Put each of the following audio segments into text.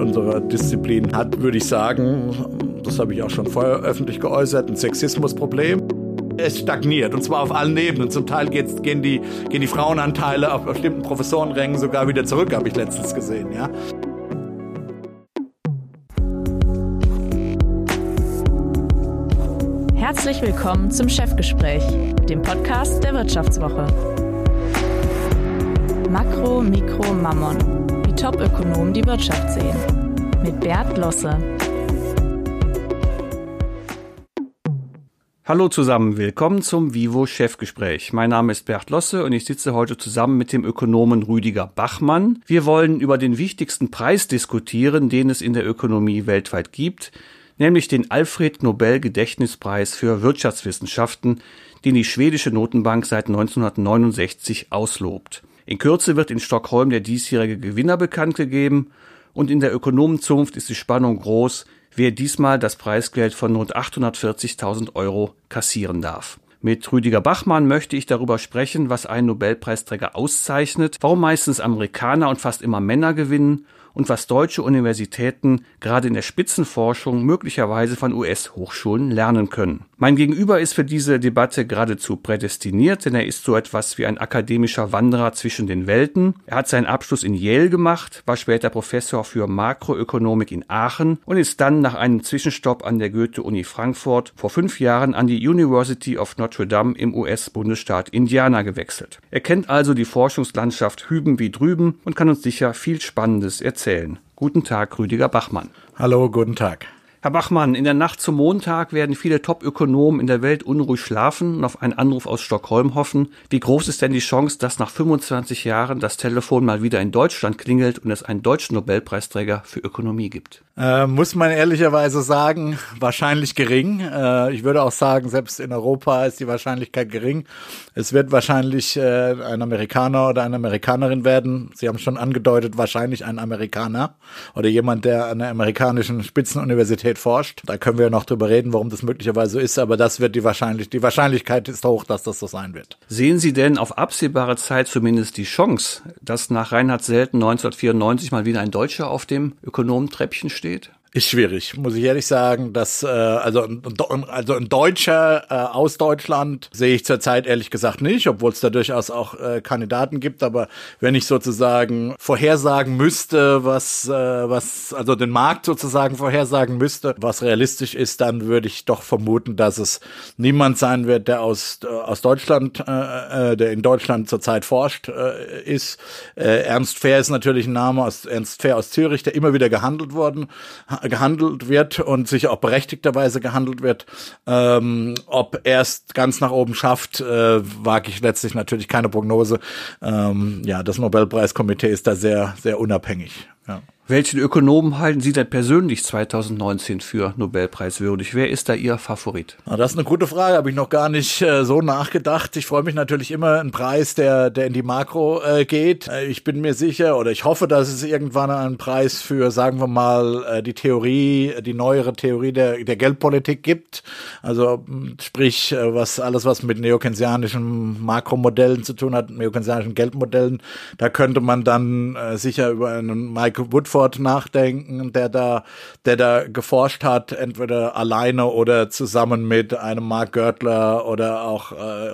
unsere Disziplin hat, würde ich sagen, das habe ich auch schon vorher öffentlich geäußert, ein Sexismusproblem. Es stagniert und zwar auf allen Ebenen. Zum Teil gehen, die, gehen die Frauenanteile auf bestimmten Professorenrängen sogar wieder zurück, habe ich letztens gesehen. Ja. Herzlich willkommen zum Chefgespräch, dem Podcast der Wirtschaftswoche. Makro, Mikro, Mammon. Top-Ökonomen die Wirtschaft sehen. Mit Bert Losse. Hallo zusammen, willkommen zum Vivo Chefgespräch. Mein Name ist Bert Losse und ich sitze heute zusammen mit dem Ökonomen Rüdiger Bachmann. Wir wollen über den wichtigsten Preis diskutieren, den es in der Ökonomie weltweit gibt, nämlich den Alfred Nobel Gedächtnispreis für Wirtschaftswissenschaften, den die schwedische Notenbank seit 1969 auslobt. In Kürze wird in Stockholm der diesjährige Gewinner bekannt gegeben und in der Ökonomenzunft ist die Spannung groß, wer diesmal das Preisgeld von rund 840.000 Euro kassieren darf. Mit Rüdiger Bachmann möchte ich darüber sprechen, was einen Nobelpreisträger auszeichnet, warum meistens Amerikaner und fast immer Männer gewinnen und was deutsche Universitäten gerade in der Spitzenforschung möglicherweise von US-Hochschulen lernen können. Mein Gegenüber ist für diese Debatte geradezu prädestiniert, denn er ist so etwas wie ein akademischer Wanderer zwischen den Welten. Er hat seinen Abschluss in Yale gemacht, war später Professor für Makroökonomik in Aachen und ist dann nach einem Zwischenstopp an der Goethe-Uni Frankfurt vor fünf Jahren an die University of Notre Dame im US-Bundesstaat Indiana gewechselt. Er kennt also die Forschungslandschaft hüben wie drüben und kann uns sicher viel Spannendes erzählen. Guten Tag, Rüdiger Bachmann. Hallo, guten Tag. Herr Bachmann, in der Nacht zum Montag werden viele Top-Ökonomen in der Welt unruhig schlafen und auf einen Anruf aus Stockholm hoffen. Wie groß ist denn die Chance, dass nach 25 Jahren das Telefon mal wieder in Deutschland klingelt und es einen deutschen Nobelpreisträger für Ökonomie gibt? Äh, muss man ehrlicherweise sagen, wahrscheinlich gering. Äh, ich würde auch sagen, selbst in Europa ist die Wahrscheinlichkeit gering. Es wird wahrscheinlich äh, ein Amerikaner oder eine Amerikanerin werden. Sie haben schon angedeutet, wahrscheinlich ein Amerikaner oder jemand, der an der amerikanischen Spitzenuniversität forscht. Da können wir noch drüber reden, warum das möglicherweise so ist, aber das wird die wahrscheinlich, die Wahrscheinlichkeit ist hoch, dass das so sein wird. Sehen Sie denn auf absehbare Zeit zumindest die Chance, dass nach Reinhard Selten 1994 mal wieder ein Deutscher auf dem Ökonomentreppchen steht? Ist schwierig, muss ich ehrlich sagen. Dass, äh, also, also ein Deutscher äh, aus Deutschland sehe ich zurzeit ehrlich gesagt nicht, obwohl es da durchaus auch äh, Kandidaten gibt. Aber wenn ich sozusagen vorhersagen müsste, was, äh, was, also den Markt sozusagen vorhersagen müsste, was realistisch ist, dann würde ich doch vermuten, dass es niemand sein wird, der aus, äh, aus Deutschland, äh, äh, der in Deutschland zurzeit forscht, äh, ist. Äh, Ernst Fair ist natürlich ein Name aus Ernst Fair aus Zürich, der immer wieder gehandelt worden gehandelt wird und sicher auch berechtigterweise gehandelt wird. Ähm, ob er es ganz nach oben schafft, äh, wage ich letztlich natürlich keine Prognose. Ähm, ja, das Nobelpreiskomitee ist da sehr, sehr unabhängig. Ja. Welchen Ökonomen halten Sie denn persönlich 2019 für Nobelpreiswürdig? Wer ist da Ihr Favorit? Na, das ist eine gute Frage, habe ich noch gar nicht äh, so nachgedacht. Ich freue mich natürlich immer einen Preis, der, der in die Makro äh, geht. Äh, ich bin mir sicher oder ich hoffe, dass es irgendwann einen Preis für, sagen wir mal, äh, die Theorie, die neuere Theorie der, der Geldpolitik gibt. Also sprich, äh, was alles, was mit neokensianischen Makromodellen zu tun hat, neokensianischen Geldmodellen, da könnte man dann äh, sicher über einen Michael Woodford Oxford nachdenken, der da, der da geforscht hat, entweder alleine oder zusammen mit einem Mark Görtler oder auch äh,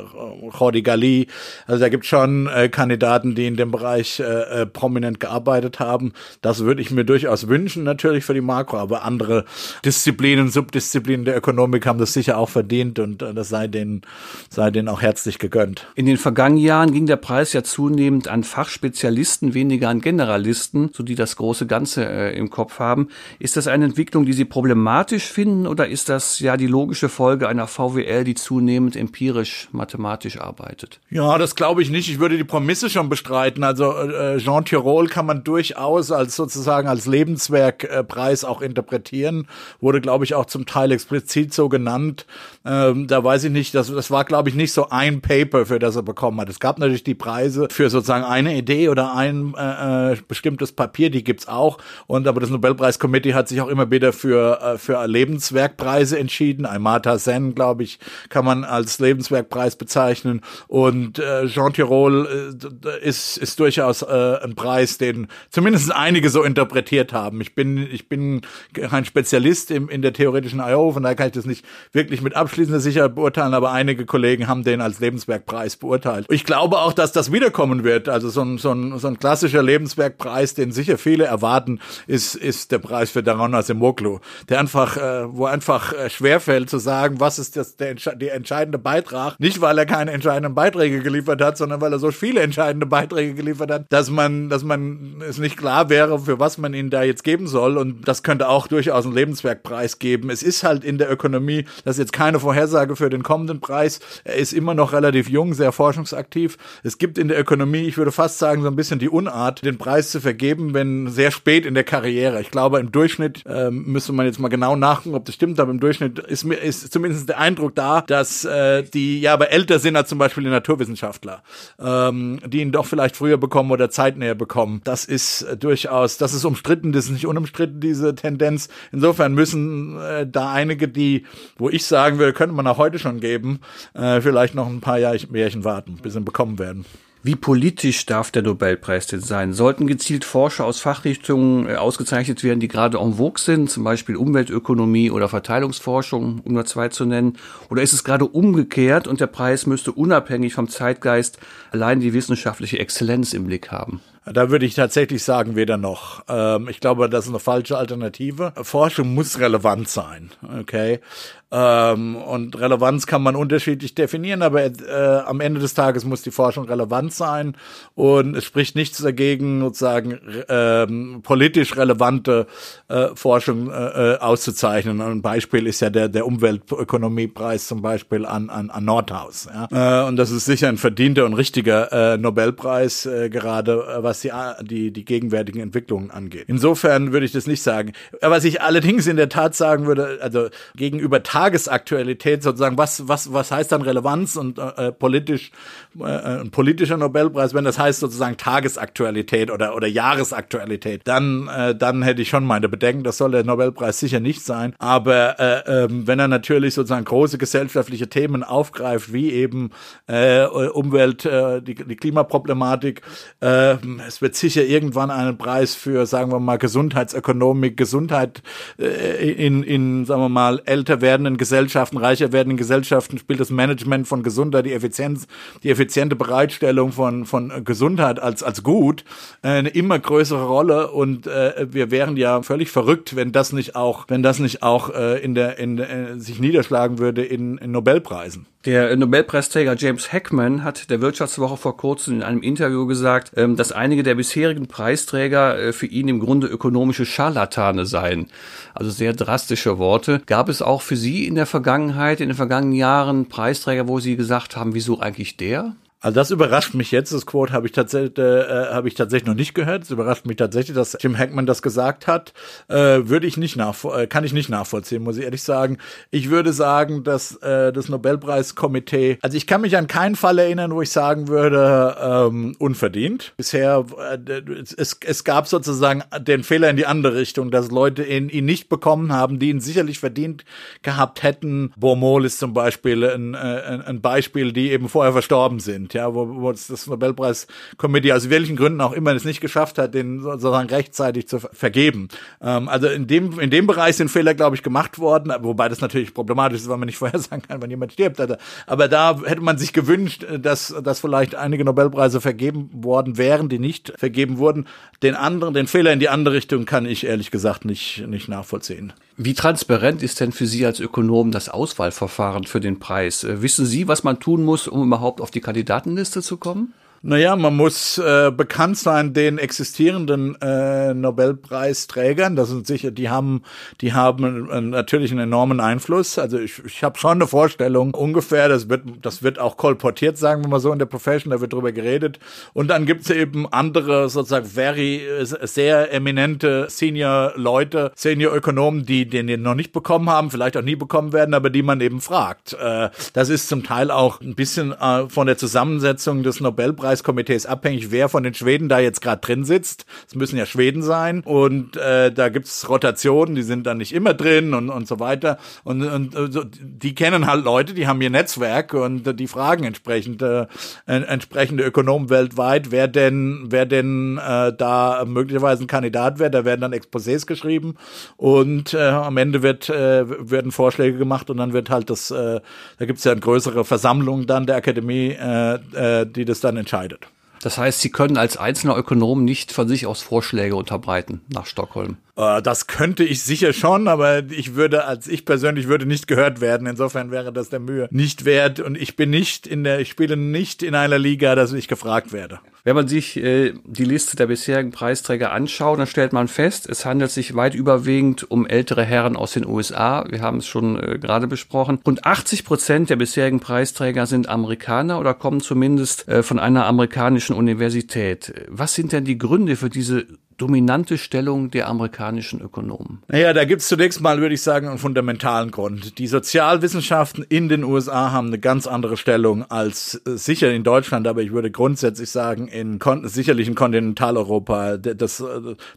Jordi Gali. Also da gibt schon äh, Kandidaten, die in dem Bereich äh, äh, prominent gearbeitet haben. Das würde ich mir durchaus wünschen, natürlich für die Makro, aber andere Disziplinen, Subdisziplinen der Ökonomik haben das sicher auch verdient und äh, das sei denen, sei denen auch herzlich gegönnt. In den vergangenen Jahren ging der Preis ja zunehmend an Fachspezialisten, weniger an Generalisten, so die das große Ganze äh, im Kopf haben. Ist das eine Entwicklung, die Sie problematisch finden oder ist das ja die logische Folge einer VWL, die zunehmend empirisch mathematisch arbeitet? Ja, das glaube ich nicht. Ich würde die Prämisse schon bestreiten. Also äh, Jean Tirole kann man durchaus als sozusagen als Lebenswerkpreis äh, auch interpretieren. Wurde, glaube ich, auch zum Teil explizit so genannt. Ähm, da weiß ich nicht, das, das war, glaube ich, nicht so ein Paper, für das er bekommen hat. Es gab natürlich die Preise für sozusagen eine Idee oder ein äh, äh bestimmtes Papier, die gibt's auch auch. Und aber das Nobelpreiskomitee hat sich auch immer wieder für, äh, für Lebenswerkpreise entschieden. Amartya Sen, glaube ich, kann man als Lebenswerkpreis bezeichnen. Und äh, Jean Tirole äh, ist, ist durchaus äh, ein Preis, den zumindest einige so interpretiert haben. Ich bin, ich bin kein Spezialist im, in der theoretischen I.O., von daher kann ich das nicht wirklich mit abschließender Sicherheit beurteilen, aber einige Kollegen haben den als Lebenswerkpreis beurteilt. Ich glaube auch, dass das wiederkommen wird. Also so ein, so ein, so ein klassischer Lebenswerkpreis, den sicher viele erwarten, ist, ist der Preis für Daron Asimoglu, der einfach, äh, wo einfach äh, schwerfällt zu sagen, was ist das, der, der entscheidende Beitrag. Nicht, weil er keine entscheidenden Beiträge geliefert hat, sondern weil er so viele entscheidende Beiträge geliefert hat, dass man, dass man es nicht klar wäre, für was man ihn da jetzt geben soll. Und das könnte auch durchaus einen Lebenswerkpreis geben. Es ist halt in der Ökonomie, das ist jetzt keine Vorhersage für den kommenden Preis. Er ist immer noch relativ jung, sehr forschungsaktiv. Es gibt in der Ökonomie, ich würde fast sagen, so ein bisschen die Unart, den Preis zu vergeben, wenn sehr spät in der Karriere. Ich glaube, im Durchschnitt ähm, müsste man jetzt mal genau nachgucken, ob das stimmt, aber im Durchschnitt ist mir ist zumindest der Eindruck da, dass äh, die ja aber älter sind als zum Beispiel die Naturwissenschaftler, ähm, die ihn doch vielleicht früher bekommen oder zeitnäher bekommen. Das ist äh, durchaus, das ist umstritten, das ist nicht unumstritten, diese Tendenz. Insofern müssen äh, da einige, die, wo ich sagen würde, könnte man auch heute schon geben, äh, vielleicht noch ein paar Jahr, Jährchen warten, bis sie bekommen werden. Wie politisch darf der Nobelpreis denn sein? Sollten gezielt Forscher aus Fachrichtungen äh, ausgezeichnet werden, die gerade en vogue sind, zum Beispiel Umweltökonomie oder Verteilungsforschung, um nur zwei zu nennen? Oder ist es gerade umgekehrt und der Preis müsste unabhängig vom Zeitgeist allein die wissenschaftliche Exzellenz im Blick haben? Da würde ich tatsächlich sagen, weder noch. Ähm, ich glaube, das ist eine falsche Alternative. Forschung muss relevant sein, okay? Ähm, und Relevanz kann man unterschiedlich definieren, aber äh, am Ende des Tages muss die Forschung relevant sein und es spricht nichts dagegen, sozusagen ähm, politisch relevante äh, Forschung äh, äh auszuzeichnen. Ein Beispiel ist ja der, der Umweltökonomiepreis zum Beispiel an, an, an Nordhaus. Ja? Äh, und das ist sicher ein verdienter und richtiger äh, Nobelpreis, äh, gerade äh, was die, die, die gegenwärtigen Entwicklungen angeht. Insofern würde ich das nicht sagen. Was ich allerdings in der Tat sagen würde, also gegenüber Tagesaktualität sozusagen, was, was, was heißt dann Relevanz und äh, politisch, äh, ein politischer Nobelpreis, wenn das heißt sozusagen Tagesaktualität oder, oder Jahresaktualität, dann, äh, dann hätte ich schon meine Bedenken, das soll der Nobelpreis sicher nicht sein. Aber äh, äh, wenn er natürlich sozusagen große gesellschaftliche Themen aufgreift, wie eben äh, Umwelt, äh, die, die Klimaproblematik, äh, es wird sicher irgendwann einen Preis für, sagen wir mal, Gesundheitsökonomik, Gesundheit äh, in, in, sagen wir mal, älter werden werdenden Gesellschaften, reicher werdenden Gesellschaften spielt das Management von Gesundheit, die Effizienz, die effiziente Bereitstellung von, von Gesundheit als, als gut äh, eine immer größere Rolle und äh, wir wären ja völlig verrückt, wenn das nicht auch, wenn das nicht auch äh, in der, in, äh, sich niederschlagen würde in, in Nobelpreisen. Der Nobelpreisträger James Heckman hat der Wirtschaftswoche vor kurzem in einem Interview gesagt, ähm, dass einige der bisherigen Preisträger äh, für ihn im Grunde ökonomische Scharlatane seien. Also sehr drastische Worte. Gab es auch für Sie in der Vergangenheit, in den vergangenen Jahren Preisträger, wo Sie gesagt haben, wieso eigentlich der? Also das überrascht mich jetzt. Das Quote habe ich tatsächlich äh, habe ich tatsächlich noch nicht gehört. Es überrascht mich tatsächlich, dass Jim Hackman das gesagt hat. Äh, würde ich nicht nach äh, kann ich nicht nachvollziehen, muss ich ehrlich sagen. Ich würde sagen, dass äh, das Nobelpreiskomitee, also ich kann mich an keinen Fall erinnern, wo ich sagen würde ähm, unverdient. Bisher äh, es, es gab sozusagen den Fehler in die andere Richtung, dass Leute ihn, ihn nicht bekommen haben, die ihn sicherlich verdient gehabt hätten. Bormol ist zum Beispiel ein, äh, ein Beispiel, die eben vorher verstorben sind sind, ja, wo, wo das Nobelpreiskomitee aus welchen Gründen auch immer es nicht geschafft hat, den sozusagen rechtzeitig zu vergeben. Ähm, also in dem, in dem Bereich sind Fehler, glaube ich, gemacht worden, wobei das natürlich problematisch ist, weil man nicht vorhersagen kann, wann jemand stirbt. Also, aber da hätte man sich gewünscht, dass, dass vielleicht einige Nobelpreise vergeben worden wären, die nicht vergeben wurden. Den anderen, den Fehler in die andere Richtung kann ich ehrlich gesagt nicht, nicht nachvollziehen. Wie transparent ist denn für Sie als Ökonom das Auswahlverfahren für den Preis? Äh, wissen Sie, was man tun muss, um überhaupt auf die Kandidatenliste zu kommen? Naja, man muss äh, bekannt sein den existierenden äh, Nobelpreisträgern. Das sind sicher, die haben, die haben äh, natürlich einen enormen Einfluss. Also ich, ich habe schon eine Vorstellung ungefähr. Das wird, das wird auch kolportiert, sagen wir mal so in der Profession. Da wird drüber geredet. Und dann gibt's eben andere sozusagen very äh, sehr eminente Senior-Leute, Senior-Ökonomen, die den, den noch nicht bekommen haben, vielleicht auch nie bekommen werden, aber die man eben fragt. Äh, das ist zum Teil auch ein bisschen äh, von der Zusammensetzung des Nobelpreises Nobelpreiskomitees abhängig, wer von den Schweden da jetzt gerade drin sitzt. Es müssen ja Schweden sein und äh, da gibt's Rotationen, die sind dann nicht immer drin und, und so weiter. Und, und so, die kennen halt Leute, die haben ihr Netzwerk und äh, die fragen entsprechend äh, entsprechende Ökonomen weltweit, wer denn, wer denn äh, da möglicherweise ein Kandidat wäre. Da werden dann Exposés geschrieben und äh, am Ende wird, äh, werden Vorschläge gemacht und dann wird halt das, äh, da gibt's ja eine größere Versammlung dann der Akademie, äh, äh, die das dann entscheidet. Das heißt, Sie können als einzelner Ökonom nicht von sich aus Vorschläge unterbreiten nach Stockholm. Äh, das könnte ich sicher schon, aber ich würde, als ich persönlich würde nicht gehört werden. Insofern wäre das der Mühe nicht wert. Und ich bin nicht in der, ich spiele nicht in einer Liga, dass ich gefragt werde. Wenn man sich äh, die Liste der bisherigen Preisträger anschaut, dann stellt man fest, es handelt sich weit überwiegend um ältere Herren aus den USA. Wir haben es schon äh, gerade besprochen. Rund 80 Prozent der bisherigen Preisträger sind Amerikaner oder kommen zumindest äh, von einer amerikanischen Universität. Was sind denn die Gründe für diese dominante Stellung der amerikanischen Ökonomen? Naja, da gibt's zunächst mal, würde ich sagen, einen fundamentalen Grund. Die Sozialwissenschaften in den USA haben eine ganz andere Stellung als äh, sicher in Deutschland, aber ich würde grundsätzlich sagen, in sicherlich in Kontinentaleuropa. Das, äh,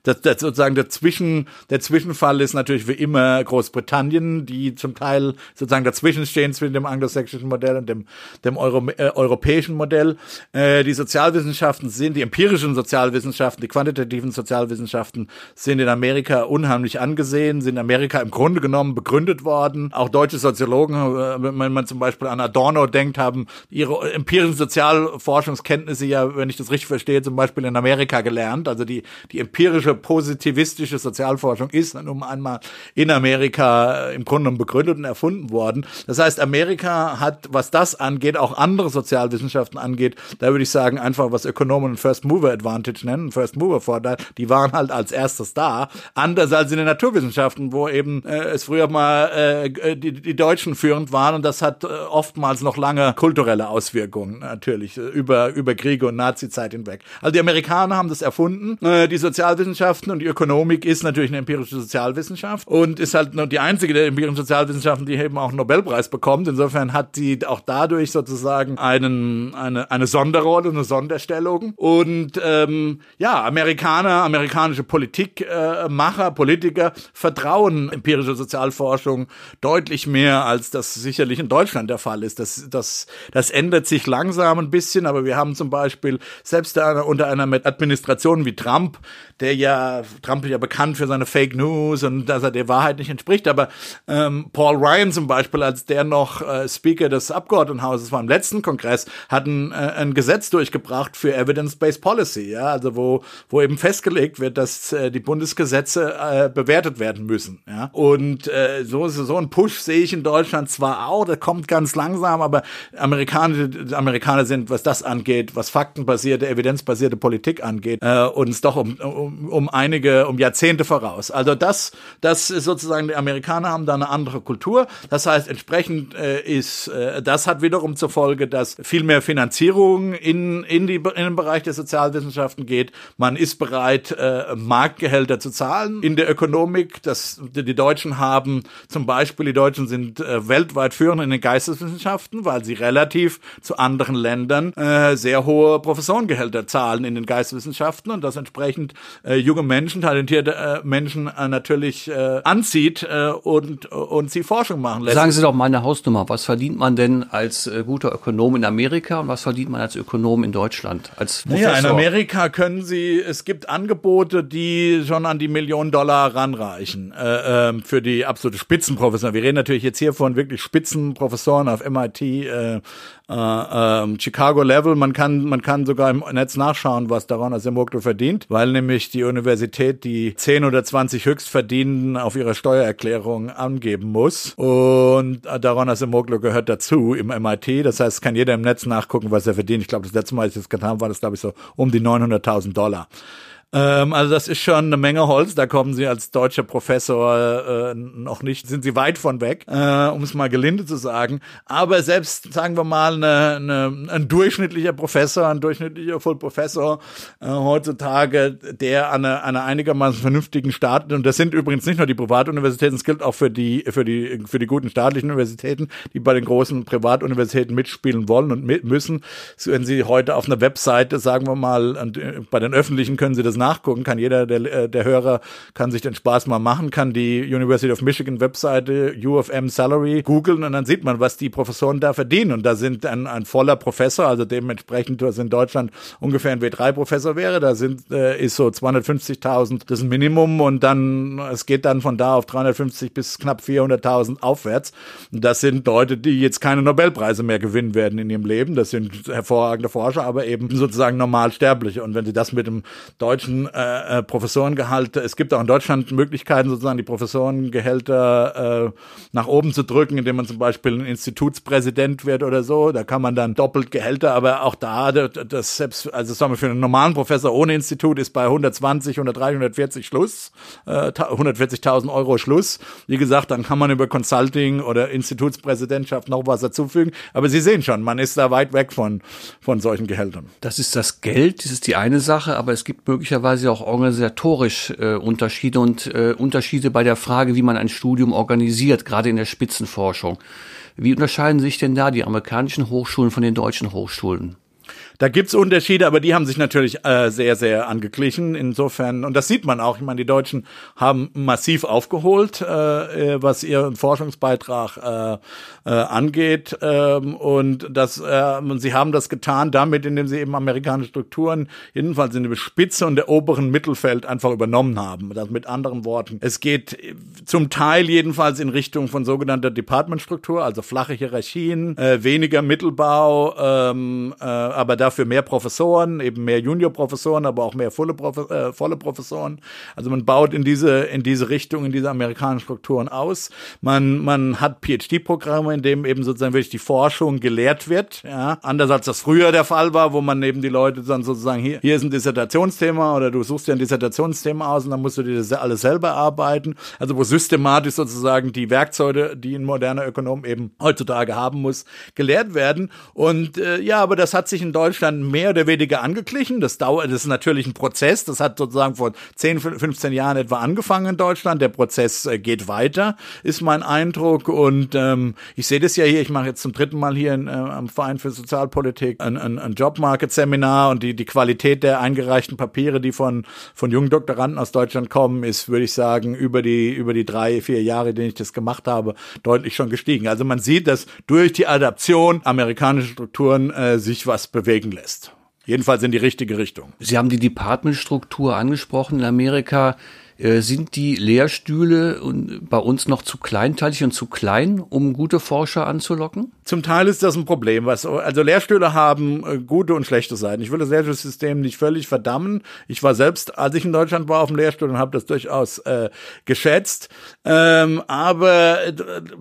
das, das sozusagen der, Zwischen, der Zwischenfall ist natürlich wie immer Großbritannien, die zum Teil sozusagen dazwischen stehen zwischen dem anglosächsischen Modell und dem, dem Euro, äh, europäischen Modell. Äh, die Sozialwissenschaften sind, die empirischen Sozialwissenschaften, die quantitativen Sozialwissenschaften, Sozialwissenschaften sind in Amerika unheimlich angesehen, sind in Amerika im Grunde genommen begründet worden. Auch deutsche Soziologen, äh, wenn man zum Beispiel an Adorno denkt, haben ihre empirischen Sozialforschungskenntnisse ja, wenn ich das richtig verstehe, zum Beispiel in Amerika gelernt. Also die, die empirische, positivistische Sozialforschung ist nun einmal in Amerika äh, im Grunde genommen begründet und erfunden worden. Das heißt, Amerika hat, was das angeht, auch andere Sozialwissenschaften angeht, da würde ich sagen, einfach was Ökonomen First Mover Advantage nennen, First Mover Vorteil, die waren halt als erstes da. Anders als in den Naturwissenschaften, wo eben äh, es früher mal äh, die, die Deutschen führend waren und das hat äh, oftmals noch lange kulturelle Auswirkungen natürlich äh, über, über Kriege und Nazizeit hinweg. Also die Amerikaner haben das erfunden. Äh, die Sozialwissenschaften und die Ökonomik ist natürlich eine empirische Sozialwissenschaft und ist halt nur die einzige der empirischen Sozialwissenschaften, die eben auch einen Nobelpreis bekommt. Insofern hat sie auch dadurch sozusagen einen, eine, eine Sonderrolle, eine Sonderstellung. Und ähm, ja, Amerikaner, amerikanische Politikmacher, äh, Politiker vertrauen empirische Sozialforschung deutlich mehr, als das sicherlich in Deutschland der Fall ist. Das, das, das ändert sich langsam ein bisschen, aber wir haben zum Beispiel selbst unter einer Administration wie Trump, der ja, Trump ist ja bekannt für seine Fake News und dass er der Wahrheit nicht entspricht, aber ähm, Paul Ryan zum Beispiel, als der noch äh, Speaker des Abgeordnetenhauses war im letzten Kongress, hat ein, äh, ein Gesetz durchgebracht für Evidence-Based Policy, ja, also wo, wo eben festgelegt festgelegt wird, dass äh, die Bundesgesetze äh, bewertet werden müssen. Ja? Und äh, so, so ein Push sehe ich in Deutschland zwar auch, der kommt ganz langsam, aber Amerikaner, Amerikaner sind, was das angeht, was faktenbasierte, evidenzbasierte Politik angeht, äh, uns doch um, um, um einige, um Jahrzehnte voraus. Also das, das ist sozusagen, die Amerikaner haben da eine andere Kultur. Das heißt, entsprechend äh, ist, äh, das hat wiederum zur Folge, dass viel mehr Finanzierung in, in, die, in den Bereich der Sozialwissenschaften geht. Man ist bereit, äh, Marktgehälter zu zahlen in der Ökonomik. Das, die Deutschen haben zum Beispiel, die Deutschen sind äh, weltweit führend in den Geisteswissenschaften, weil sie relativ zu anderen Ländern äh, sehr hohe Professorengehälter zahlen in den Geisteswissenschaften und das entsprechend äh, junge Menschen, talentierte äh, Menschen äh, natürlich äh, anzieht äh, und, und sie Forschung machen lässt. Sagen Sie doch mal eine Hausnummer. Was verdient man denn als äh, guter Ökonom in Amerika und was verdient man als Ökonom in Deutschland? Als Professor? Ja, in Amerika können Sie, es gibt Angebote, Angebote, die schon an die Million Dollar ranreichen äh, äh, für die absolute Spitzenprofessoren. Wir reden natürlich jetzt hier von wirklich Spitzenprofessoren auf MIT, äh, äh, äh, Chicago Level. Man kann, man kann sogar im Netz nachschauen, was Daron Asimoglu verdient, weil nämlich die Universität die 10 oder 20 Höchstverdienenden auf ihrer Steuererklärung angeben muss. Und Daron Asimoglu gehört dazu im MIT. Das heißt, kann jeder im Netz nachgucken, was er verdient. Ich glaube, das letzte Mal, als ich das getan habe, war das, glaube ich, so um die 900.000 Dollar. Ähm, also das ist schon eine Menge Holz. Da kommen Sie als deutscher Professor äh, noch nicht, sind Sie weit von weg, äh, um es mal gelinde zu sagen. Aber selbst, sagen wir mal, eine, eine, ein durchschnittlicher Professor, ein durchschnittlicher Vollprofessor äh, heutzutage, der an einer, einer einigermaßen vernünftigen Staat, und das sind übrigens nicht nur die Privatuniversitäten, es gilt auch für die, für die, für die guten staatlichen Universitäten, die bei den großen Privatuniversitäten mitspielen wollen und mit müssen. Wenn Sie heute auf einer Webseite, sagen wir mal, äh, bei den öffentlichen können Sie das nachgucken, kann jeder der, äh, der Hörer kann sich den Spaß mal machen, kann die University of Michigan Webseite U of M Salary googeln und dann sieht man, was die Professoren da verdienen. Und da sind ein, ein voller Professor, also dementsprechend, was in Deutschland ungefähr ein W3-Professor wäre, da sind, äh, ist so 250.000 das Minimum und dann, es geht dann von da auf 350 bis knapp 400.000 aufwärts. Das sind Leute, die jetzt keine Nobelpreise mehr gewinnen werden in ihrem Leben. Das sind hervorragende Forscher, aber eben sozusagen normalsterbliche. Und wenn sie das mit dem deutschen äh, äh, Professorengehalt, es gibt auch in Deutschland Möglichkeiten, sozusagen die Professorengehälter äh, nach oben zu drücken, indem man zum Beispiel ein Institutspräsident wird oder so. Da kann man dann doppelt Gehälter, aber auch da, das selbst, also sagen wir für einen normalen Professor ohne Institut ist bei 120, 130, 140 Schluss, äh, 140.000 Euro Schluss. Wie gesagt, dann kann man über Consulting oder Institutspräsidentschaft noch was dazufügen. Aber Sie sehen schon, man ist da weit weg von, von solchen Gehältern. Das ist das Geld, das ist die eine Sache, aber es gibt möglicherweise auch organisatorisch äh, Unterschiede und äh, Unterschiede bei der Frage, wie man ein Studium organisiert, gerade in der Spitzenforschung. Wie unterscheiden sich denn da die amerikanischen Hochschulen von den deutschen Hochschulen? Da gibt's Unterschiede, aber die haben sich natürlich äh, sehr, sehr angeglichen. Insofern, und das sieht man auch, ich meine, die Deutschen haben massiv aufgeholt, äh, äh was ihren Forschungsbeitrag äh, äh, angeht. Ähm, und das, äh, und sie haben das getan damit, indem sie eben amerikanische Strukturen, jedenfalls in der Spitze und der oberen Mittelfeld einfach übernommen haben. Das mit anderen Worten. Es geht zum Teil jedenfalls in Richtung von sogenannter Departmentstruktur, also flache Hierarchien, äh, weniger Mittelbau, ähm, äh, aber da dafür mehr Professoren, eben mehr Juniorprofessoren, aber auch mehr volle, Profe äh, volle Professoren. Also man baut in diese, in diese Richtung, in diese amerikanischen Strukturen aus. Man, man hat PhD-Programme, in dem eben sozusagen wirklich die Forschung gelehrt wird, ja. Anders als das früher der Fall war, wo man eben die Leute dann sozusagen hier, hier ist ein Dissertationsthema oder du suchst dir ein Dissertationsthema aus und dann musst du dir das alles selber arbeiten. Also wo systematisch sozusagen die Werkzeuge, die ein moderner Ökonom eben heutzutage haben muss, gelehrt werden. Und äh, ja, aber das hat sich in Deutschland Deutschland mehr oder weniger angeglichen. Das dauert, das ist natürlich ein Prozess. Das hat sozusagen vor 10, 15 Jahren etwa angefangen in Deutschland. Der Prozess äh, geht weiter, ist mein Eindruck. Und ähm, ich sehe das ja hier. Ich mache jetzt zum dritten Mal hier in, äh, am Verein für Sozialpolitik ein, ein, ein Jobmarket-Seminar und die, die Qualität der eingereichten Papiere, die von, von jungen Doktoranden aus Deutschland kommen, ist, würde ich sagen, über die, über die drei, vier Jahre, die ich das gemacht habe, deutlich schon gestiegen. Also man sieht, dass durch die Adaption amerikanische Strukturen äh, sich was bewegen blicken lässt. Jedenfalls in die richtige Richtung. Sie haben die Departmentstruktur angesprochen in Amerika. Äh, sind die Lehrstühle bei uns noch zu kleinteilig und zu klein, um gute Forscher anzulocken? Zum Teil ist das ein Problem. Was, also Lehrstühle haben äh, gute und schlechte Seiten. Ich will das Lehrstuhlsystem nicht völlig verdammen. Ich war selbst, als ich in Deutschland war, auf dem Lehrstuhl und habe das durchaus äh, geschätzt. Ähm, aber äh,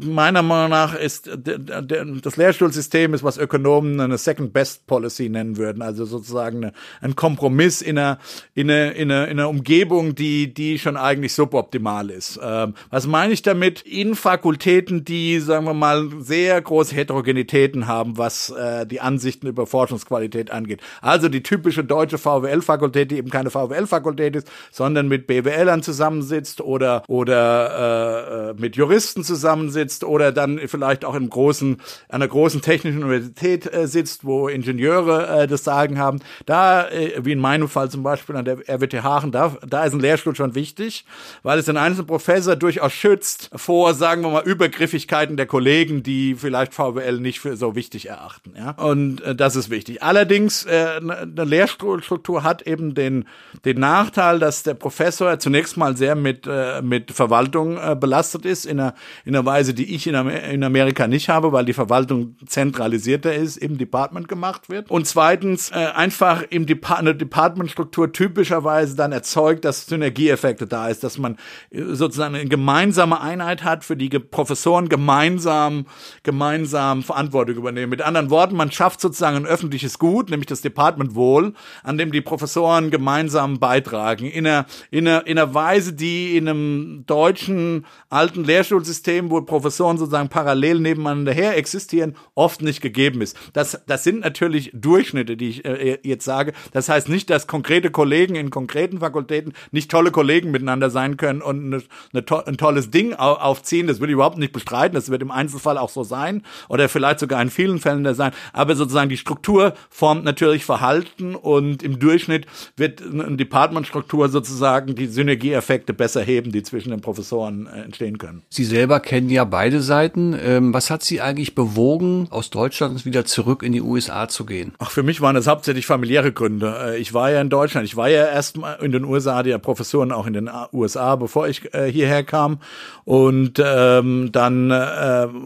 meiner Meinung nach ist das Lehrstuhlsystem ist, was Ökonomen eine Second Best Policy nennen würden. Also sozusagen eine, ein Kompromiss in einer, in einer, in einer, in einer Umgebung, die, die schon eigentlich suboptimal ist. Ähm, was meine ich damit? In Fakultäten, die, sagen wir mal, sehr große Heterogenitäten haben, was äh, die Ansichten über Forschungsqualität angeht. Also die typische deutsche VWL-Fakultät, die eben keine VWL-Fakultät ist, sondern mit BWLern zusammensitzt oder oder äh, äh, mit Juristen zusammensitzt oder dann vielleicht auch im großen einer großen technischen Universität äh, sitzt, wo Ingenieure äh, das Sagen haben. Da, äh, wie in meinem Fall zum Beispiel an der RWTH Aachen, da, da ist ein Lehrstuhl schon wichtig weil es den einzelnen Professor durchaus schützt vor, sagen wir mal, Übergriffigkeiten der Kollegen, die vielleicht VWL nicht für so wichtig erachten. Ja? Und äh, das ist wichtig. Allerdings, äh, eine Lehrstruktur hat eben den, den Nachteil, dass der Professor zunächst mal sehr mit, äh, mit Verwaltung äh, belastet ist, in einer, in einer Weise, die ich in, Amer in Amerika nicht habe, weil die Verwaltung zentralisierter ist, im Department gemacht wird. Und zweitens, äh, einfach im Dep eine Departmentstruktur typischerweise dann erzeugt, dass Synergieeffekte Synergieeffekte da ist, dass man äh, sozusagen eine gemeinsame Einheit hat, für die Professoren gemeinsam, gemeinsam Verantwortung übernehmen. Mit anderen Worten, man schafft sozusagen ein öffentliches Gut, nämlich das Department Wohl, an dem die Professoren gemeinsam beitragen. In einer, in einer, in einer Weise, die in einem deutschen alten Lehrschulsystem, wo Professoren sozusagen parallel nebeneinander her existieren, oft nicht gegeben ist. Das, das sind natürlich Durchschnitte, die ich äh, jetzt sage. Das heißt nicht, dass konkrete Kollegen in konkreten Fakultäten nicht tolle Kollegen miteinander sein können und eine, eine to ein tolles Ding aufziehen. Das will ich überhaupt nicht bestreiten. Das wird im Einzelfall auch so sein oder vielleicht sogar in vielen Fällen da sein. Aber sozusagen die Struktur formt natürlich Verhalten und im Durchschnitt wird eine Departmentstruktur sozusagen die Synergieeffekte besser heben, die zwischen den Professoren äh, entstehen können. Sie selber kennen ja beide Seiten. Ähm, was hat Sie eigentlich bewogen, aus Deutschland wieder zurück in die USA zu gehen? Ach, für mich waren das hauptsächlich familiäre Gründe. Äh, ich war ja in Deutschland, ich war ja erst mal in den USA, hatte ja Professoren auch in den USA, bevor ich äh, hierher kam. Und ähm, dann äh,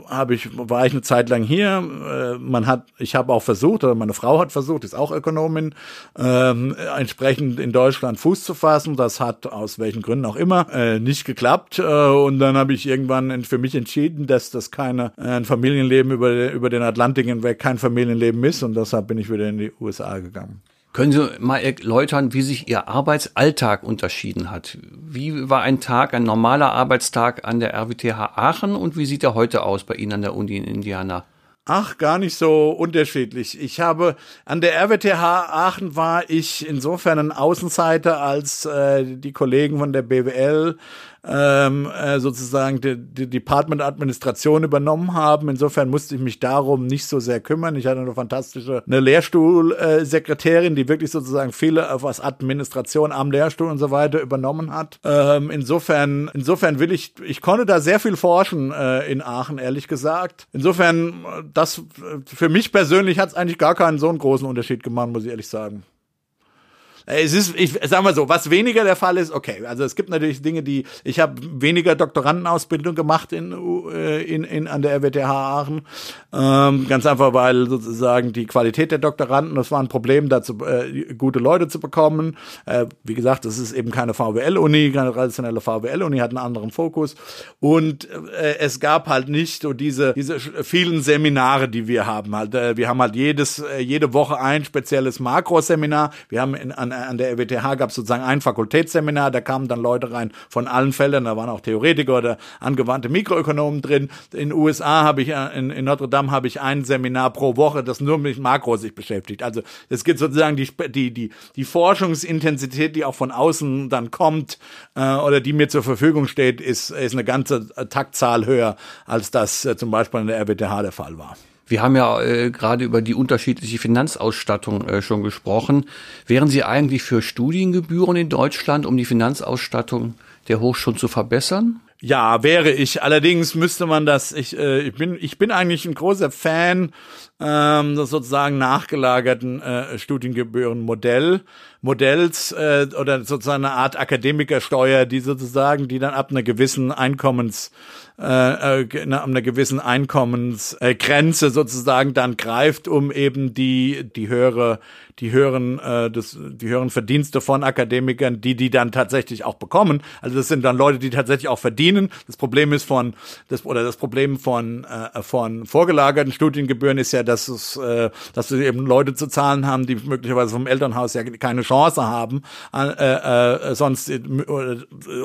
habe ich, war ich eine Zeit lang hier. Äh, man hat, ich habe auch versucht, oder meine Frau hat versucht, ist auch Ökonomin, ähm, entsprechend in Deutschland Fuß zu fassen. Das hat aus welchen Gründen auch immer äh, nicht geklappt. Äh, und dann habe ich irgendwann für mich entschieden, dass das keine äh, ein Familienleben über, über den Atlantik hinweg kein Familienleben ist. Und deshalb bin ich wieder in die USA gegangen. Können Sie mal erläutern, wie sich Ihr Arbeitsalltag unterschieden hat? Wie war ein Tag, ein normaler Arbeitstag an der RWTH Aachen und wie sieht er heute aus bei Ihnen an der Uni in Indiana? Ach, gar nicht so unterschiedlich. Ich habe an der RWTH Aachen war ich insofern ein Außenseiter, als äh, die Kollegen von der BWL ähm, äh, sozusagen die, die Department-Administration übernommen haben. Insofern musste ich mich darum nicht so sehr kümmern. Ich hatte eine fantastische eine Lehrstuhlsekretärin, die wirklich sozusagen viele was Administration am Lehrstuhl und so weiter übernommen hat. Ähm, insofern, insofern will ich, ich konnte da sehr viel forschen äh, in Aachen, ehrlich gesagt. Insofern, das für mich persönlich hat es eigentlich gar keinen so einen großen Unterschied gemacht, muss ich ehrlich sagen. Äh, es ist, ich sag mal so, was weniger der Fall ist, okay. Also es gibt natürlich Dinge, die ich habe weniger Doktorandenausbildung gemacht in, äh, in, in an der RWTH Aachen, ähm, ganz einfach, weil sozusagen die Qualität der Doktoranden, das war ein Problem, dazu äh, gute Leute zu bekommen. Äh, wie gesagt, das ist eben keine VWL-Uni, keine traditionelle VWL-Uni, hat einen anderen Fokus und äh, es gab halt nicht so diese diese vielen Seminare, die wir haben. Halt, äh, wir haben halt jedes jede Woche ein spezielles Makroseminar. Wir haben in, an an, der RWTH gab es sozusagen ein Fakultätsseminar, da kamen dann Leute rein von allen Feldern, da waren auch Theoretiker oder angewandte Mikroökonomen drin. In den USA habe ich, äh, in, in Notre Dame habe ich ein Seminar pro Woche, das nur mit Makro sich beschäftigt. Also es gibt sozusagen die, die, die, die Forschungsintensität, die auch von außen dann kommt äh, oder die mir zur Verfügung steht, ist, ist eine ganze Taktzahl höher, als das äh, zum Beispiel in der RWTH der Fall war. Wir haben ja äh, gerade über die unterschiedliche Finanzausstattung äh, schon gesprochen. Wären Sie eigentlich für Studiengebühren in Deutschland, um die Finanzausstattung der Hochschulen zu verbessern? Ja, wäre ich. Allerdings müsste man das. Ich, äh, ich bin, ich bin eigentlich ein großer Fan ähm, des sozusagen nachgelagerten äh, Studiengebührenmodell. Modells äh, oder sozusagen eine Art Akademikersteuer, die sozusagen, die dann ab einer gewissen Einkommens äh, äh, einer gewissen Einkommensgrenze sozusagen dann greift, um eben die die höhere die höheren äh, das, die höheren Verdienste von Akademikern, die die dann tatsächlich auch bekommen. Also das sind dann Leute, die tatsächlich auch verdienen. Das Problem ist von das oder das Problem von äh, von vorgelagerten Studiengebühren ist ja, dass es äh, dass wir eben Leute zu zahlen haben, die möglicherweise vom Elternhaus ja keine Chance haben, äh, äh, sonst äh,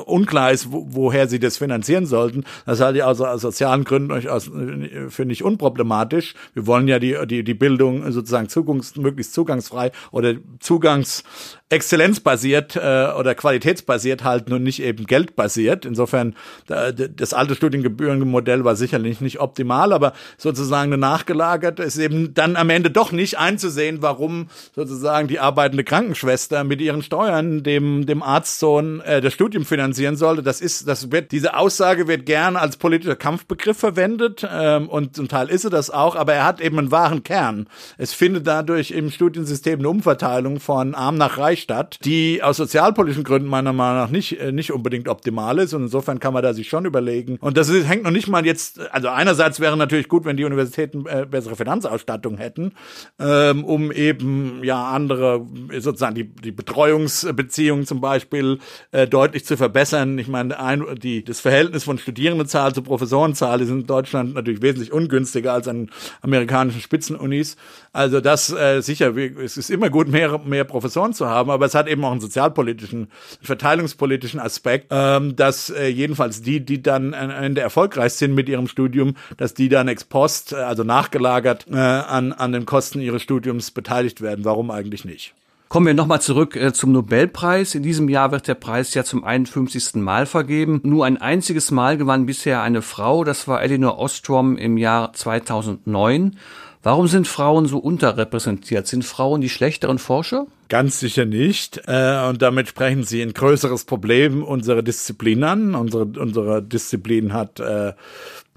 unklar ist, wo, woher sie das finanzieren sollten. Das halte ich also aus sozialen Gründen durchaus äh, für nicht unproblematisch. Wir wollen ja die die die Bildung sozusagen zugungs, möglichst zugangsfrei oder Zugangs exzellenzbasiert äh, oder qualitätsbasiert halt nur nicht eben geldbasiert. Insofern das alte Studiengebührenmodell war sicherlich nicht optimal, aber sozusagen eine nachgelagerte ist eben dann am Ende doch nicht einzusehen, warum sozusagen die arbeitende Krankenschwester mit ihren Steuern dem dem Arztsohn äh, das Studium finanzieren sollte. Das ist das wird diese Aussage wird gern als politischer Kampfbegriff verwendet ähm, und zum Teil ist er das auch, aber er hat eben einen wahren Kern. Es findet dadurch im Studiensystem eine Umverteilung von arm nach reich Freistadt, die aus sozialpolitischen Gründen meiner Meinung nach nicht, äh, nicht unbedingt optimal ist. Und insofern kann man da sich schon überlegen. Und das ist, hängt noch nicht mal jetzt, also einerseits wäre natürlich gut, wenn die Universitäten äh, bessere Finanzausstattung hätten, ähm, um eben ja andere, sozusagen die, die Betreuungsbeziehungen zum Beispiel äh, deutlich zu verbessern. Ich meine, ein, die, das Verhältnis von Studierendenzahl zu Professorenzahl ist in Deutschland natürlich wesentlich ungünstiger als an amerikanischen Spitzenunis. Also das äh, sicher, es ist immer gut, mehr, mehr Professoren zu haben, aber es hat eben auch einen sozialpolitischen, verteilungspolitischen Aspekt, ähm, dass äh, jedenfalls die, die dann am Ende erfolgreich sind mit ihrem Studium, dass die dann ex post, äh, also nachgelagert, äh, an, an den Kosten ihres Studiums beteiligt werden. Warum eigentlich nicht? Kommen wir nochmal zurück äh, zum Nobelpreis. In diesem Jahr wird der Preis ja zum 51. Mal vergeben. Nur ein einziges Mal gewann bisher eine Frau, das war Elinor Ostrom im Jahr 2009. Warum sind Frauen so unterrepräsentiert? Sind Frauen die schlechteren Forscher? Ganz sicher nicht. Äh, und damit sprechen Sie ein größeres Problem unserer Disziplin an. Unsere, unsere Disziplin hat äh,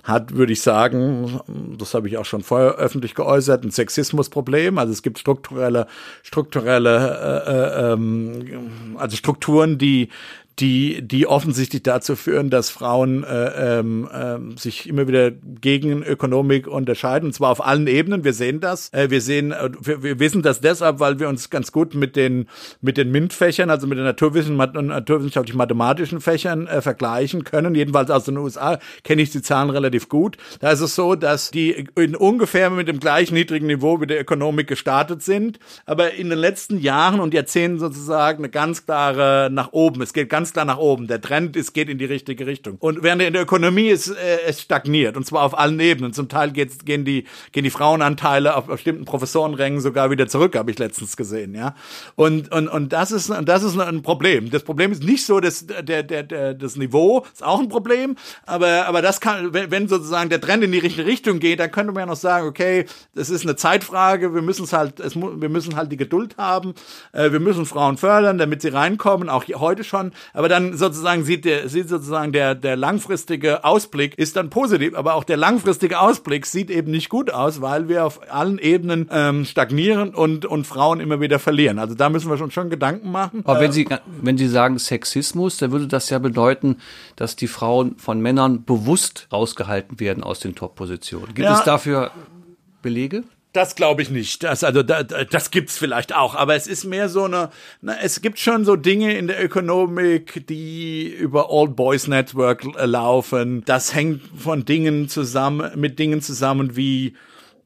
hat, würde ich sagen, das habe ich auch schon vorher öffentlich geäußert, ein Sexismusproblem. Also es gibt strukturelle, strukturelle, äh, äh, ähm, also Strukturen, die die, die offensichtlich dazu führen, dass Frauen äh, ähm, äh, sich immer wieder gegen Ökonomik unterscheiden, und zwar auf allen Ebenen. Wir sehen das. Äh, wir sehen, äh, wir, wir wissen das deshalb, weil wir uns ganz gut mit den mit den MINT-Fächern, also mit den naturwissenschaftlich-mathematischen Fächern äh, vergleichen können. Jedenfalls aus den USA kenne ich die Zahlen relativ gut. Da ist es so, dass die in ungefähr mit dem gleich niedrigen Niveau wie der Ökonomik gestartet sind, aber in den letzten Jahren und Jahrzehnten sozusagen eine ganz klare nach oben. Es geht ganz ganz klar nach oben. Der Trend ist, geht in die richtige Richtung. Und während in der Ökonomie ist, äh, es stagniert. Und zwar auf allen Ebenen. Zum Teil geht's, gehen die, gehen die Frauenanteile auf bestimmten Professorenrängen sogar wieder zurück, habe ich letztens gesehen, ja. Und, und, und das ist, das ist ein Problem. Das Problem ist nicht so, dass der, der, der, das Niveau ist auch ein Problem. Aber, aber das kann, wenn, wenn sozusagen der Trend in die richtige Richtung geht, dann könnte man ja noch sagen, okay, das ist eine Zeitfrage. Wir müssen es halt, es, wir müssen halt die Geduld haben. Äh, wir müssen Frauen fördern, damit sie reinkommen, auch heute schon aber dann sozusagen sieht der, sieht sozusagen der, der langfristige Ausblick ist dann positiv, aber auch der langfristige Ausblick sieht eben nicht gut aus, weil wir auf allen Ebenen ähm, stagnieren und, und Frauen immer wieder verlieren. Also da müssen wir schon, schon Gedanken machen. Aber wenn Sie, wenn Sie sagen Sexismus, dann würde das ja bedeuten, dass die Frauen von Männern bewusst rausgehalten werden aus den Top-Positionen. Gibt ja. es dafür Belege? Das glaube ich nicht. Das, also da, das gibt's vielleicht auch, aber es ist mehr so eine. Na, es gibt schon so Dinge in der Ökonomik, die über Old Boys Network laufen. Das hängt von Dingen zusammen, mit Dingen zusammen wie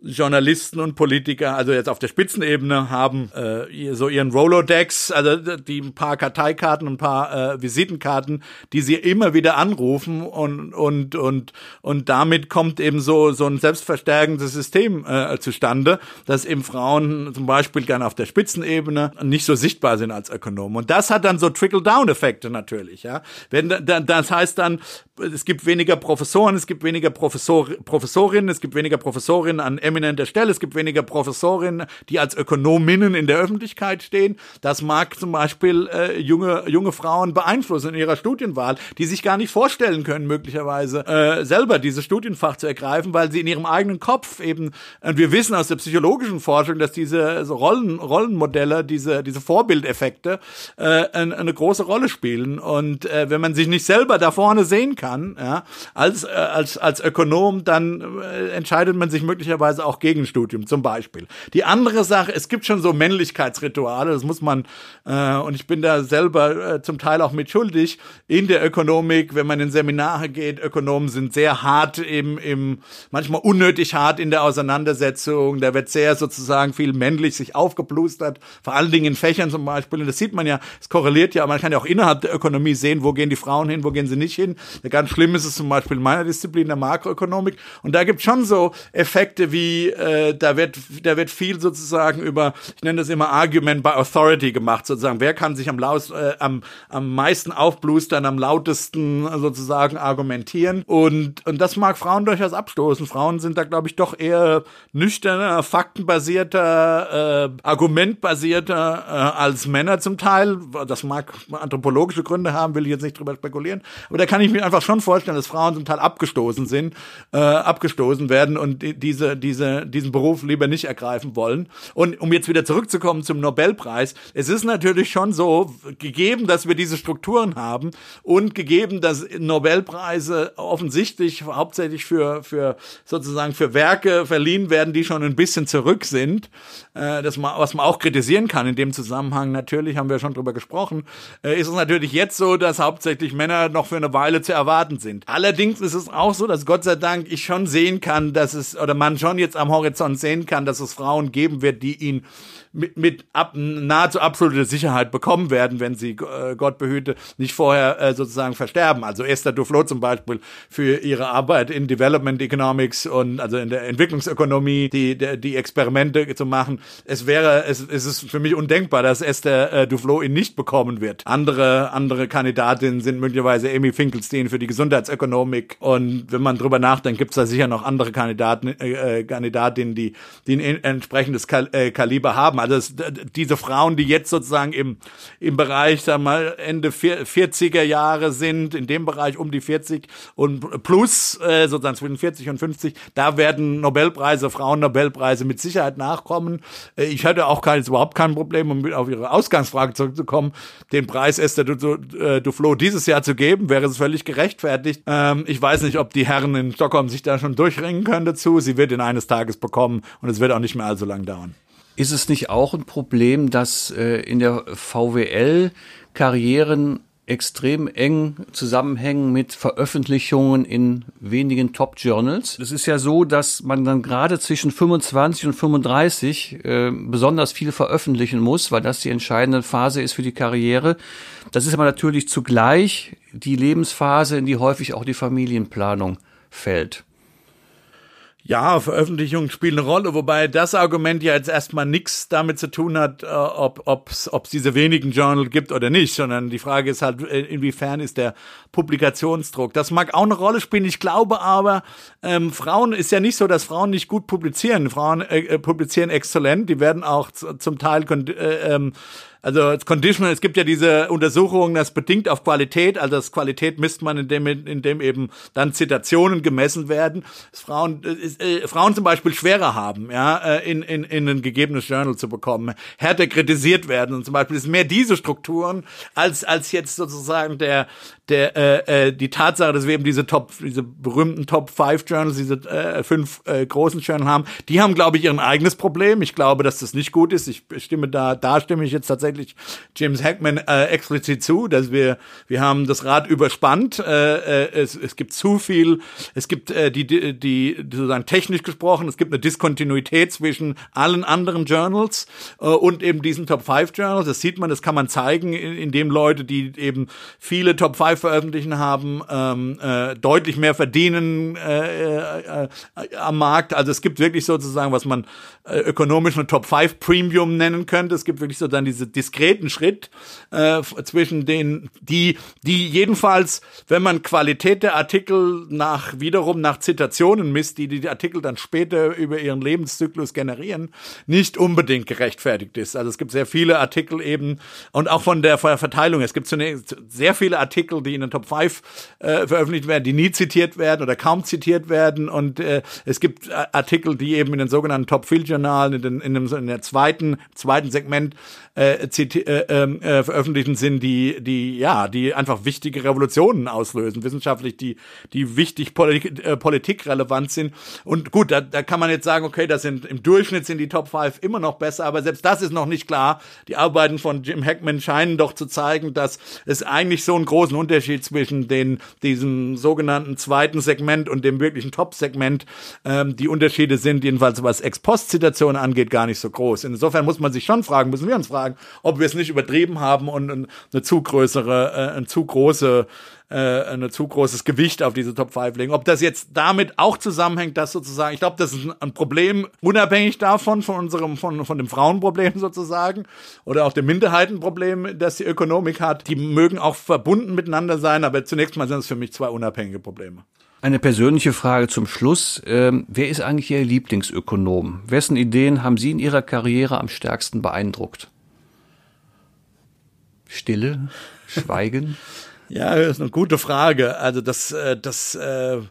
Journalisten und Politiker, also jetzt auf der Spitzenebene, haben äh, so ihren Rolodex, also die ein paar Karteikarten, ein paar äh, Visitenkarten, die sie immer wieder anrufen und und und und damit kommt eben so so ein selbstverstärkendes System äh, zustande, dass eben Frauen zum Beispiel gerne auf der Spitzenebene nicht so sichtbar sind als Ökonomen und das hat dann so Trickle-Down-Effekte natürlich, ja. Wenn das heißt dann, es gibt weniger Professoren, es gibt weniger Professor, Professorinnen, es gibt weniger Professorinnen an eminenter Stelle, es gibt weniger Professorinnen, die als Ökonominnen in der Öffentlichkeit stehen. Das mag zum Beispiel äh, junge, junge Frauen beeinflussen in ihrer Studienwahl, die sich gar nicht vorstellen können, möglicherweise äh, selber dieses Studienfach zu ergreifen, weil sie in ihrem eigenen Kopf eben, und wir wissen aus der psychologischen Forschung, dass diese Rollen, Rollenmodelle, diese, diese Vorbildeffekte äh, eine, eine große Rolle spielen. Und äh, wenn man sich nicht selber da vorne sehen kann, ja, als, äh, als, als Ökonom, dann äh, entscheidet man sich möglicherweise auch gegen Studium, zum Beispiel. Die andere Sache, es gibt schon so Männlichkeitsrituale, das muss man, äh, und ich bin da selber äh, zum Teil auch mitschuldig, in der Ökonomik, wenn man in Seminare geht, Ökonomen sind sehr hart im, im, manchmal unnötig hart in der Auseinandersetzung, da wird sehr sozusagen viel männlich sich aufgeplustert, vor allen Dingen in Fächern zum Beispiel, und das sieht man ja, es korreliert ja, man kann ja auch innerhalb der Ökonomie sehen, wo gehen die Frauen hin, wo gehen sie nicht hin. Ganz schlimm ist es zum Beispiel in meiner Disziplin der Makroökonomik. Und da gibt schon so Effekte wie, äh, da wird, da wird viel sozusagen über, ich nenne das immer Argument by Authority gemacht, sozusagen. Wer kann sich am, laus, äh, am, am meisten aufblustern, am lautesten sozusagen argumentieren? Und, und das mag Frauen durchaus abstoßen. Frauen sind da, glaube ich, doch eher nüchterner, faktenbasierter, äh, argumentbasierter äh, als Männer zum Teil. Das mag anthropologische Gründe haben, will ich jetzt nicht drüber spekulieren. Aber da kann ich mir einfach schon vorstellen, dass Frauen zum Teil abgestoßen sind, äh, abgestoßen werden und diese, diese diese, diesen Beruf lieber nicht ergreifen wollen. Und um jetzt wieder zurückzukommen zum Nobelpreis, es ist natürlich schon so, gegeben, dass wir diese Strukturen haben und gegeben, dass Nobelpreise offensichtlich hauptsächlich für, für sozusagen für Werke verliehen werden, die schon ein bisschen zurück sind, äh, das was man auch kritisieren kann in dem Zusammenhang, natürlich haben wir schon drüber gesprochen, äh, ist es natürlich jetzt so, dass hauptsächlich Männer noch für eine Weile zu erwarten sind. Allerdings ist es auch so, dass Gott sei Dank ich schon sehen kann, dass es, oder man schon jetzt am Horizont sehen kann, dass es Frauen geben wird, die ihn mit, mit ab, nahezu absolute Sicherheit bekommen werden, wenn sie, äh, Gott behüte, nicht vorher äh, sozusagen versterben. Also Esther Duflo zum Beispiel für ihre Arbeit in Development Economics und also in der Entwicklungsökonomie, die, die, die Experimente zu machen. Es wäre, es, es ist für mich undenkbar, dass Esther äh, Duflo ihn nicht bekommen wird. Andere, andere Kandidatinnen sind möglicherweise Amy Finkelstein für die Gesundheitsökonomik und wenn man drüber nachdenkt, gibt es da sicher noch andere Kandidaten, äh, äh, Kandidatinnen, die, die ein entsprechendes Kal äh, Kaliber haben. Also es, diese Frauen, die jetzt sozusagen im, im Bereich, sag mal, Ende 40er Jahre sind, in dem Bereich um die 40 und plus, äh, sozusagen zwischen 40 und 50, da werden Nobelpreise, Frauen-Nobelpreise mit Sicherheit nachkommen. Äh, ich hatte auch kein, überhaupt kein Problem, um auf Ihre Ausgangsfrage zurückzukommen, den Preis Esther äh, Duflo dieses Jahr zu geben, wäre es völlig gerechtfertigt. Ähm, ich weiß nicht, ob die Herren in Stockholm sich da schon durchringen können dazu. Sie wird ihn eines Tages bekommen und es wird auch nicht mehr allzu lang dauern. Ist es nicht auch ein Problem, dass äh, in der VWL Karrieren extrem eng zusammenhängen mit Veröffentlichungen in wenigen Top-Journals. Es ist ja so, dass man dann gerade zwischen 25 und 35 äh, besonders viel veröffentlichen muss, weil das die entscheidende Phase ist für die Karriere. Das ist aber natürlich zugleich die Lebensphase, in die häufig auch die Familienplanung fällt. Ja, Veröffentlichungen spielen eine Rolle, wobei das Argument ja jetzt erstmal nichts damit zu tun hat, äh, ob es ob, diese wenigen Journal gibt oder nicht, sondern die Frage ist halt, äh, inwiefern ist der Publikationsdruck. Das mag auch eine Rolle spielen. Ich glaube aber, ähm, Frauen ist ja nicht so, dass Frauen nicht gut publizieren. Frauen äh, äh publizieren exzellent, die werden auch zum Teil äh, ähm, also Conditional, es gibt ja diese Untersuchungen, das bedingt auf Qualität, also das Qualität misst man, indem, indem eben dann Zitationen gemessen werden, dass Frauen, äh, Frauen zum Beispiel schwerer haben, ja, äh, in, in, in ein gegebenes Journal zu bekommen, härter kritisiert werden. Und zum Beispiel ist mehr diese Strukturen als, als jetzt sozusagen der, der, äh, äh, die Tatsache, dass wir eben diese Top, diese berühmten Top 5 Journals, diese äh, fünf äh, großen Journals haben, die haben, glaube ich, ihren eigenes Problem. Ich glaube, dass das nicht gut ist. Ich stimme da, da stimme ich jetzt tatsächlich tatsächlich James Hackman äh, explizit zu, dass wir wir haben das Rad überspannt. Äh, äh, es, es gibt zu viel, es gibt äh, die, die, die sozusagen technisch gesprochen, es gibt eine Diskontinuität zwischen allen anderen Journals äh, und eben diesen Top 5 Journals. Das sieht man, das kann man zeigen, indem Leute, die eben viele Top 5 veröffentlichen haben, ähm, äh, deutlich mehr verdienen äh, äh, äh, am Markt. Also es gibt wirklich sozusagen, was man äh, ökonomisch eine Top 5 Premium nennen könnte. Es gibt wirklich so dann diese diskreten Schritt äh, zwischen den, die, die jedenfalls, wenn man Qualität der Artikel nach wiederum nach Zitationen misst, die die Artikel dann später über ihren Lebenszyklus generieren, nicht unbedingt gerechtfertigt ist. Also es gibt sehr viele Artikel eben und auch von der Verteilung. Es gibt zunächst sehr viele Artikel, die in den Top 5 äh, veröffentlicht werden, die nie zitiert werden oder kaum zitiert werden. Und äh, es gibt Artikel, die eben in den sogenannten Top Field Journalen in, in, dem, in der zweiten zweiten Segment äh, äh, ähm, äh, veröffentlichen sind, die, die, ja, die einfach wichtige Revolutionen auslösen, wissenschaftlich, die, die wichtig Politik, äh, politikrelevant sind. Und gut, da, da kann man jetzt sagen, okay, das sind im Durchschnitt sind die Top 5 immer noch besser, aber selbst das ist noch nicht klar. Die Arbeiten von Jim Hackman scheinen doch zu zeigen, dass es eigentlich so einen großen Unterschied zwischen den, diesem sogenannten zweiten Segment und dem wirklichen Top-Segment, ähm, die Unterschiede sind, jedenfalls was Ex-Post-Zitationen angeht, gar nicht so groß. Insofern muss man sich schon fragen, müssen wir uns fragen, ob wir es nicht übertrieben haben und eine zu größere, äh, eine zu große äh, eine zu großes Gewicht auf diese Top 5 legen. Ob das jetzt damit auch zusammenhängt, dass sozusagen, ich glaube, das ist ein Problem, unabhängig davon, von unserem, von, von dem Frauenproblem sozusagen oder auch dem Minderheitenproblem, das die Ökonomik hat. Die mögen auch verbunden miteinander sein, aber zunächst mal sind es für mich zwei unabhängige Probleme. Eine persönliche Frage zum Schluss. Ähm, wer ist eigentlich Ihr Lieblingsökonom? Wessen Ideen haben Sie in Ihrer Karriere am stärksten beeindruckt? Stille? Schweigen? ja, das ist eine gute Frage. Also das, äh, das, äh,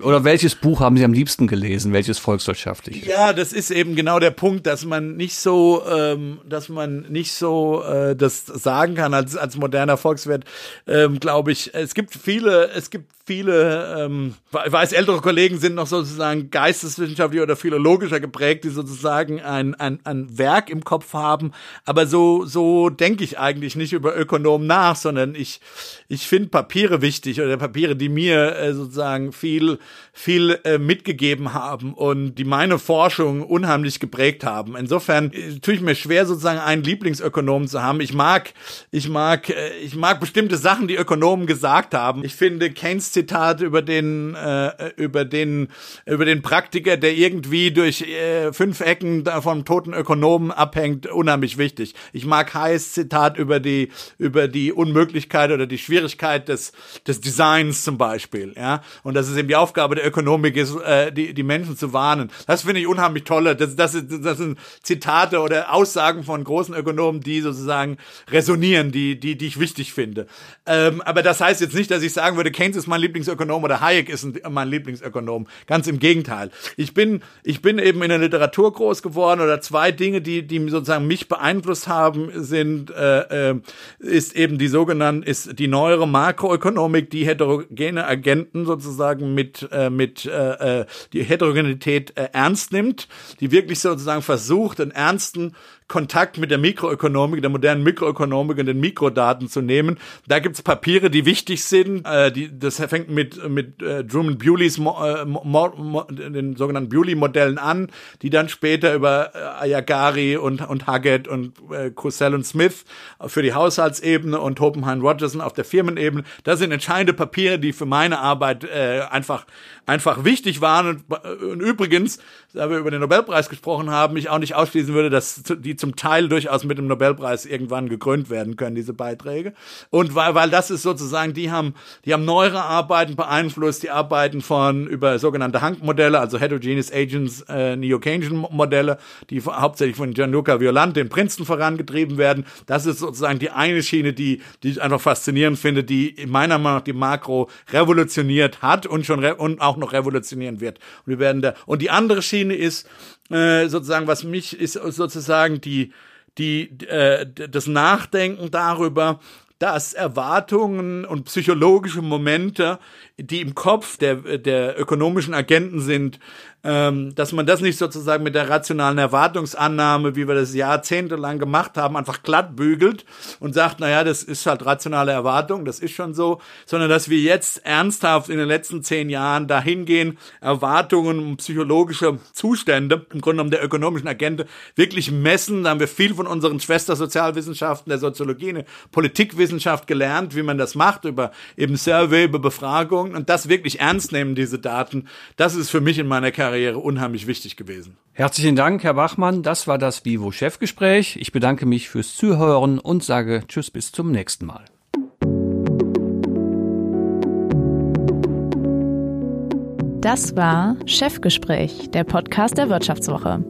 Oder welches Buch haben Sie am liebsten gelesen? Welches volkswirtschaftliche? Ja, das ist eben genau der Punkt, dass man nicht so, ähm, dass man nicht so äh, das sagen kann als als moderner Volkswirt. Ähm, Glaube ich, es gibt viele, es gibt viele, ähm, weiß, ältere Kollegen sind noch sozusagen geisteswissenschaftlich oder philologischer geprägt, die sozusagen ein, ein, ein Werk im Kopf haben. Aber so, so denke ich eigentlich nicht über Ökonomen nach, sondern ich, ich finde Papiere wichtig oder Papiere, die mir äh, sozusagen viel, viel äh, mitgegeben haben und die meine Forschung unheimlich geprägt haben. Insofern äh, tue ich mir schwer, sozusagen einen Lieblingsökonomen zu haben. Ich mag, ich mag, äh, ich mag bestimmte Sachen, die Ökonomen gesagt haben. Ich finde Keynes Zitat über den, äh, über den, über den Praktiker, der irgendwie durch äh, fünf Ecken vom toten Ökonomen abhängt, unheimlich wichtig. Ich mag Hayes Zitat über die, über die Unmöglichkeit oder die Schwierigkeit des, des Designs zum Beispiel, ja. Und dass es eben die Aufgabe der Ökonomik ist, äh, die, die Menschen zu warnen. Das finde ich unheimlich tolle. Das, das, das sind Zitate oder Aussagen von großen Ökonomen, die sozusagen resonieren, die, die, die ich wichtig finde. Ähm, aber das heißt jetzt nicht, dass ich sagen würde, Keynes ist mein Lieblingsökonom oder Hayek ist ein, mein Lieblingsökonom. Ganz im Gegenteil. Ich bin, ich bin eben in der Literatur groß geworden oder zwei Dinge, die, die sozusagen mich beeinflusst haben, sind, äh, äh, ist eben die sogenannte, ist die neuere Makroökonomik, die heterogene Agenten sozusagen mit, äh, mit äh, äh die Heterogenität äh, ernst nimmt, die wirklich sozusagen versucht, einen ernsten Kontakt mit der Mikroökonomik, der modernen Mikroökonomik und den Mikrodaten zu nehmen. Da gibt's Papiere, die wichtig sind. Äh, die, das fängt mit, mit äh, Drummond Bewleys, Mo, äh, Mo, Mo, den sogenannten Bewley-Modellen an, die dann später über äh, Ayagari und, und Huggett und äh, Crussell und Smith für die Haushaltsebene und Hopenheim Rogerson auf der Firmenebene. Das sind entscheidende Papiere, die für meine Arbeit äh, einfach, einfach wichtig waren. Und, äh, und übrigens, da wir über den Nobelpreis gesprochen haben, ich auch nicht ausschließen würde, dass die die zum Teil durchaus mit dem Nobelpreis irgendwann gekrönt werden können, diese Beiträge. Und weil, weil das ist sozusagen, die haben, die haben neuere Arbeiten beeinflusst, die Arbeiten von über sogenannte Hank-Modelle, also Heterogeneous Agents, äh, Neo-Keynesian-Modelle, die hauptsächlich von Gianluca Violante in Princeton vorangetrieben werden. Das ist sozusagen die eine Schiene, die, die ich einfach faszinierend finde, die in meiner Meinung nach die Makro revolutioniert hat und schon und auch noch revolutionieren wird. Und wir werden da, und die andere Schiene ist, äh, sozusagen, was mich ist sozusagen die, die, äh, das Nachdenken darüber, dass Erwartungen und psychologische Momente, die im Kopf der, der ökonomischen Agenten sind, ähm, dass man das nicht sozusagen mit der rationalen Erwartungsannahme, wie wir das jahrzehntelang gemacht haben, einfach glatt bügelt und sagt, naja, das ist halt rationale Erwartung, das ist schon so, sondern dass wir jetzt ernsthaft in den letzten zehn Jahren dahin gehen, Erwartungen psychologische Zustände, im Grunde genommen der ökonomischen Agente, wirklich messen. Da haben wir viel von unseren Schwestersozialwissenschaften, der Soziologie, der Politikwissenschaft gelernt, wie man das macht, über eben Survey, über Befragungen und das wirklich ernst nehmen, diese Daten. Das ist für mich in meiner Karriere Karriere unheimlich wichtig gewesen. Herzlichen Dank, Herr Bachmann. Das war das Vivo Chefgespräch. Ich bedanke mich fürs Zuhören und sage Tschüss bis zum nächsten Mal. Das war Chefgespräch, der Podcast der Wirtschaftswoche.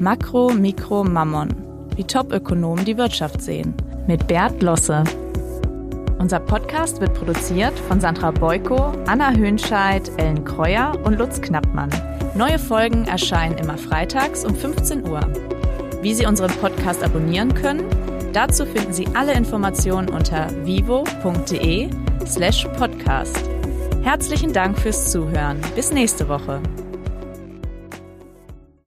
Makro, Mikro, Mammon. Wie Top-Ökonomen die Wirtschaft sehen. Mit Bert Losse. Unser Podcast wird produziert von Sandra Beuko, Anna Höhnscheid, Ellen Kreuer und Lutz Knappmann. Neue Folgen erscheinen immer freitags um 15 Uhr. Wie Sie unseren Podcast abonnieren können, dazu finden Sie alle Informationen unter vivo.de slash podcast. Herzlichen Dank fürs Zuhören. Bis nächste Woche.